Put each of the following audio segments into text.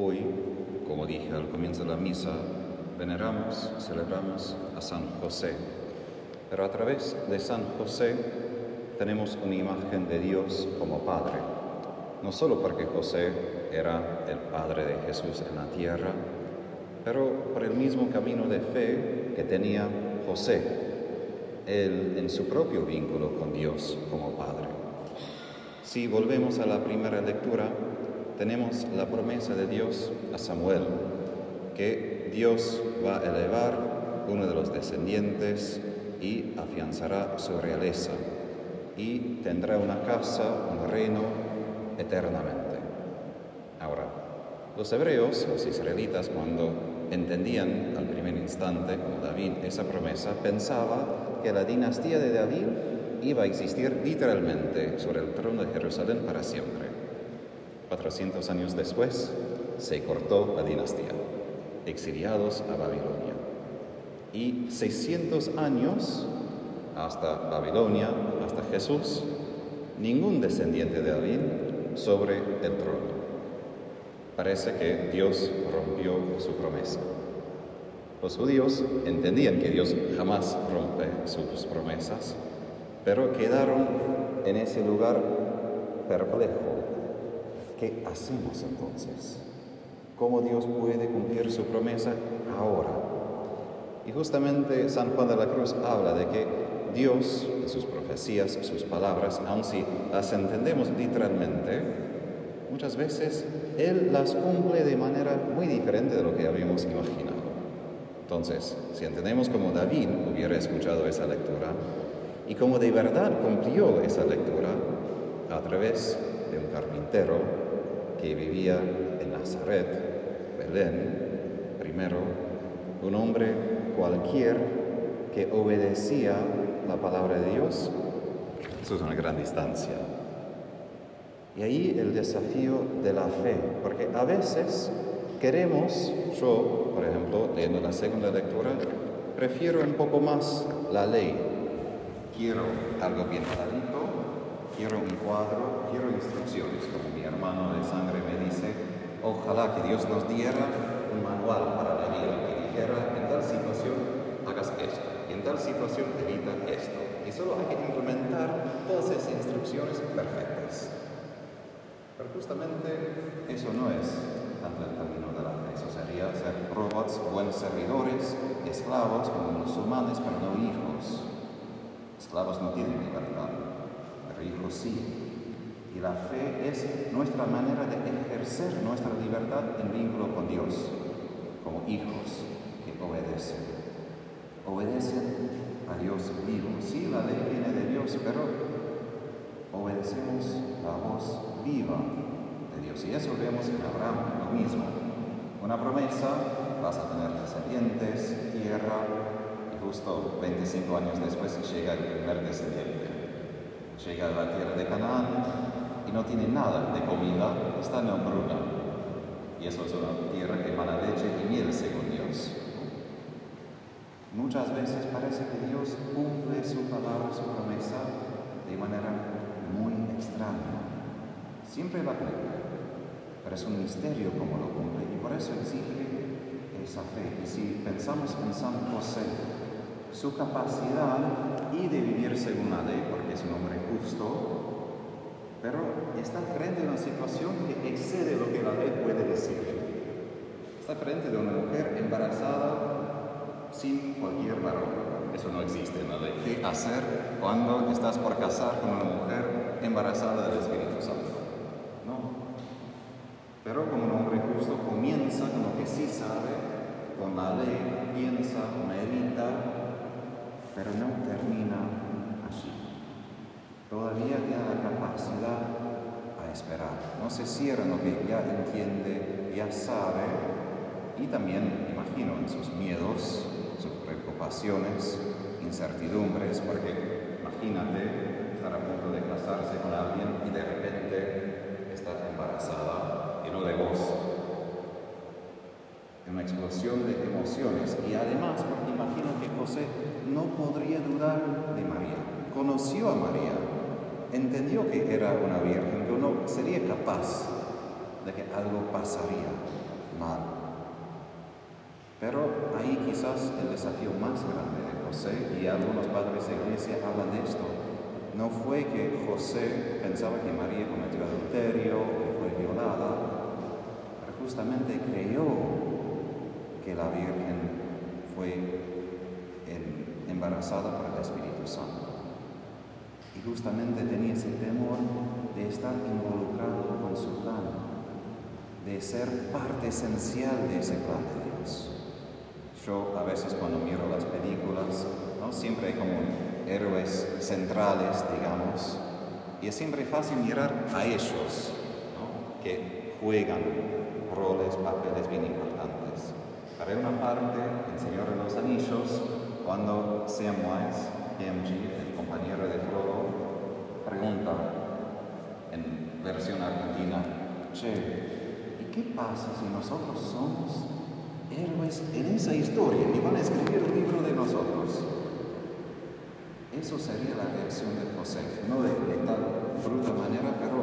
Hoy, como dije al comienzo de la misa, veneramos, celebramos a San José. Pero a través de San José tenemos una imagen de Dios como Padre. No solo porque José era el Padre de Jesús en la tierra, pero por el mismo camino de fe que tenía José, él en su propio vínculo con Dios como Padre. Si volvemos a la primera lectura, tenemos la promesa de Dios a Samuel, que Dios va a elevar uno de los descendientes y afianzará su realeza y tendrá una casa, un reino eternamente. Ahora, los hebreos, los israelitas, cuando entendían al primer instante, como David, esa promesa, pensaba que la dinastía de David iba a existir literalmente sobre el trono de Jerusalén para siempre. 400 años después se cortó la dinastía, exiliados a Babilonia. Y 600 años hasta Babilonia, hasta Jesús, ningún descendiente de David sobre el trono. Parece que Dios rompió su promesa. Los judíos entendían que Dios jamás rompe sus promesas, pero quedaron en ese lugar perplejo. ¿Qué hacemos entonces? ¿Cómo Dios puede cumplir su promesa ahora? Y justamente San Juan de la Cruz habla de que Dios, sus profecías, sus palabras, aun si las entendemos literalmente, muchas veces Él las cumple de manera muy diferente de lo que habíamos imaginado. Entonces, si entendemos como David hubiera escuchado esa lectura y como de verdad cumplió esa lectura a través de un carpintero que vivía en Nazaret, Belén, primero, un hombre cualquier que obedecía la palabra de Dios, eso es una gran distancia. Y ahí el desafío de la fe, porque a veces queremos, yo, por ejemplo, leyendo la segunda lectura, prefiero un poco más la ley. Quiero algo bien clarito, quiero un cuadro, quiero instrucciones, como mi hermano de sangre me dice, ojalá que Dios nos diera un manual para la vida, que dijera, en tal situación hagas esto, en tal situación evita esto. Y solo hay que implementar todas esas instrucciones perfectas. Pero justamente eso no es tanto el camino de la fe. Eso sería ser robots, buenos servidores, esclavos como musulmanes, pero no hijos. Esclavos no tienen libertad, hijos sí. Y la fe es nuestra manera de ejercer nuestra libertad en vínculo con Dios, como hijos que obedecen obedecen a Dios vivo. Sí, la ley viene de Dios, pero obedecemos la voz viva de Dios. Y eso vemos en Abraham, lo mismo. Una promesa, vas a tener descendientes, tierra, y justo 25 años después llega el primer descendiente. Llega a la tierra de Canaán y no tiene nada de comida, está en hambruna. Y eso es una tierra que emana leche y miel según Dios. Muchas veces parece que Dios cumple su palabra, su promesa, de manera muy extraña. Siempre va a cumplir, pero es un misterio cómo lo cumple y por eso exige esa fe. Y si pensamos en San José, su capacidad y de vivir según la ley, porque es un hombre justo, pero está frente a una situación que excede lo que la ley puede decir. Está frente de una mujer embarazada sin cualquier varón. Eso no existe en la ley. ¿Qué hacer cuando estás por casar con una mujer embarazada del Espíritu Santo? No. Pero como un hombre justo comienza con lo que sí sabe, con la ley, piensa, medita, pero no termina así. Todavía la capacidad a esperar. No se cierra lo que ya entiende, ya sabe, y también, imagino, en sus miedos, sus preocupaciones, incertidumbres, porque imagínate estar a punto de casarse con alguien y de repente estar embarazada y no de vos. Una explosión de emociones y además porque imagino que José no podría dudar de María. Conoció a María, entendió que era una virgen, pero no sería capaz de que algo pasaría mal. Pero ahí quizás el desafío más grande de José, y algunos padres de iglesia hablan de esto, no fue que José pensaba que María cometió adulterio o fue violada, pero justamente creyó que la Virgen fue embarazada por el Espíritu Santo. Y justamente tenía ese temor de estar involucrado con su plan, de ser parte esencial de ese plan de Dios. Yo a veces cuando miro las películas, ¿no? siempre hay como héroes centrales, digamos, y es siempre fácil mirar a ellos, que juegan roles, papeles bien importantes. Para una parte, el Señor de los Anillos, cuando Samwise MG, el compañero de Frodo, pregunta en versión argentina, che, ¿y qué pasa si nosotros somos héroes en esa historia y van a escribir un libro de nosotros? Eso sería la reacción de José, no de, de tal bruta manera, pero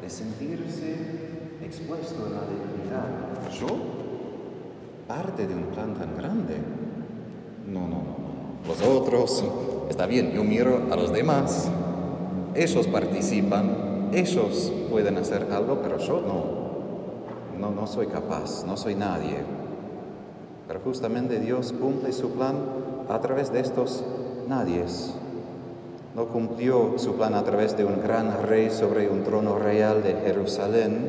de sentirse expuesto a la debilidad. ¿Yo? ¿Parte de un plan tan grande? No, no. Los otros, está bien, yo miro a los demás. Ellos participan, ellos pueden hacer algo, pero yo no. No, no soy capaz, no soy nadie. Pero justamente Dios cumple su plan a través de estos nadies. No cumplió su plan a través de un gran rey sobre un trono real de Jerusalén.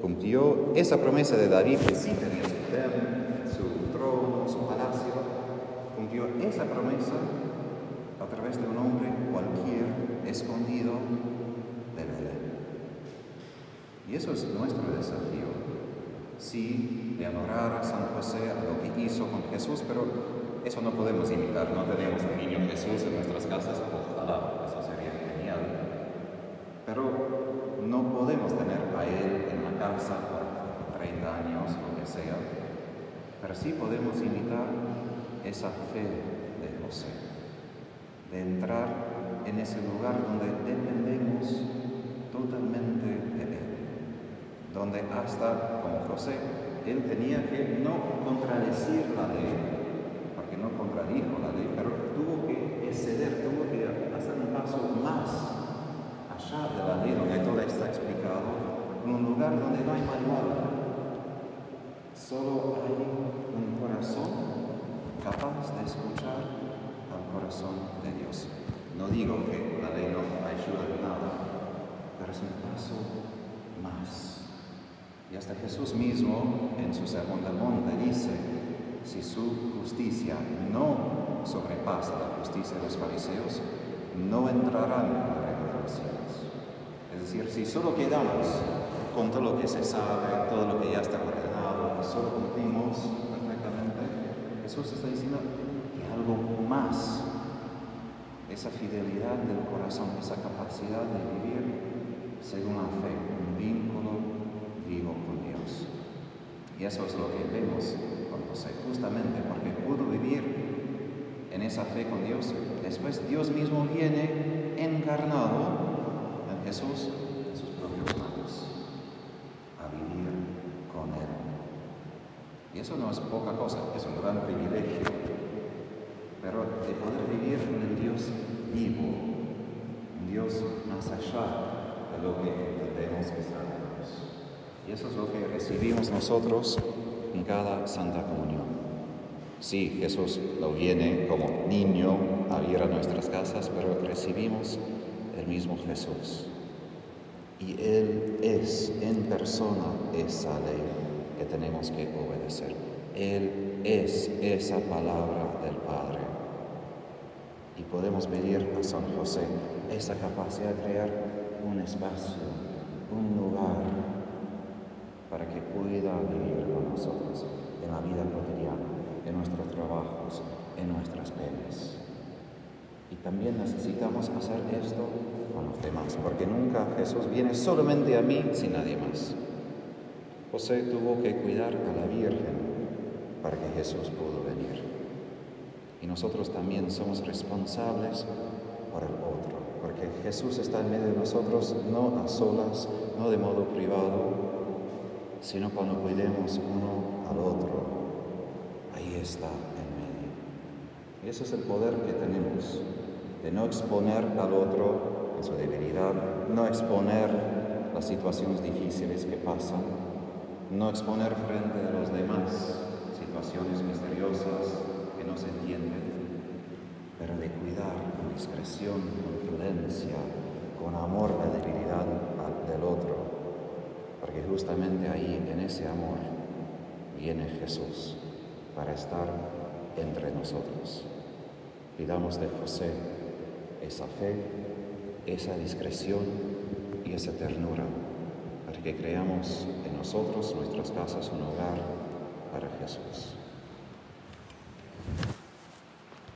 Cumplió esa promesa de David que sí tenía su trono, su palacio. Cumplió esa promesa a través de un hombre cualquier escondido de Belén. Y eso es nuestro desafío. Sí, de honorar a San José a lo que hizo con Jesús, pero eso no podemos imitar, no tenemos al niño Jesús en nuestras casas, ojalá, eso sería genial. Pero no podemos tener a Él en la casa por 30 años, lo que sea, pero sí podemos imitar esa fe de José, de entrar en ese lugar donde dependemos totalmente de Él, donde hasta como José, Él tenía que no contradecir la ley, no contradijo la ley, pero tuvo que exceder, tuvo que hacer un paso más allá de la ley donde todo está explicado, en un lugar donde no hay manual. Solo hay un corazón capaz de escuchar al corazón de Dios. No digo que la ley no ayuda en nada, pero es un paso más. Y hasta Jesús mismo en su sermón del monte dice, si su justicia no sobrepasa la justicia de los fariseos, no entrarán en el reino de los cielos. Es decir, si solo quedamos con todo lo que se sabe, todo lo que ya está ordenado, solo cumplimos Jesús está diciendo que algo más, esa fidelidad del corazón, esa capacidad de vivir según la fe, un vínculo vivo con Dios. Y eso es lo que vemos justamente porque pudo vivir en esa fe con Dios. Después Dios mismo viene encarnado en Jesús, en sus propios manos, a vivir con Él. Y eso no es poca cosa, es un gran privilegio, pero de poder vivir con el Dios vivo, un Dios más allá de lo que entendemos que sabemos. Y eso es lo que recibimos nosotros en cada Santa Comunión. Sí, Jesús lo viene como niño a ir a nuestras casas, pero recibimos el mismo Jesús. Y Él es en persona esa ley que tenemos que obedecer. Él es esa palabra del Padre. Y podemos pedir a San José esa capacidad de crear un espacio, un lugar para que pueda vivir con nosotros en la vida cotidiana, en nuestros trabajos, en nuestras penas. Y también necesitamos hacer esto con los demás, porque nunca Jesús viene solamente a mí sin nadie más. José tuvo que cuidar a la Virgen para que Jesús pudo venir. Y nosotros también somos responsables por el otro, porque Jesús está en medio de nosotros, no a solas, no de modo privado, sino cuando cuidemos uno al otro. Ahí está en medio. Y ese es el poder que tenemos, de no exponer al otro en su debilidad, no exponer las situaciones difíciles que pasan, no exponer frente a los demás situaciones misteriosas que no se entienden, pero de cuidar con discreción, con prudencia, con amor la debilidad del otro, porque justamente ahí, en ese amor, viene Jesús para estar entre nosotros. Pidamos de José esa fe, esa discreción y esa ternura, para que creamos en nosotros, nuestras casas, un hogar para Jesús.